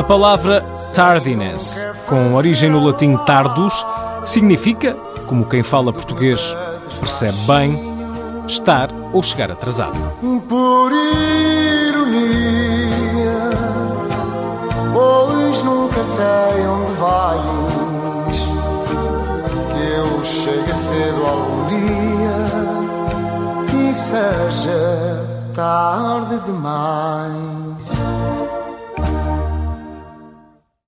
A palavra tardiness, com origem no latim tardus, significa, como quem fala português percebe bem, estar ou chegar atrasado. Por ironia, pois nunca sei onde vais. Que eu chegue cedo algum dia e seja tarde demais.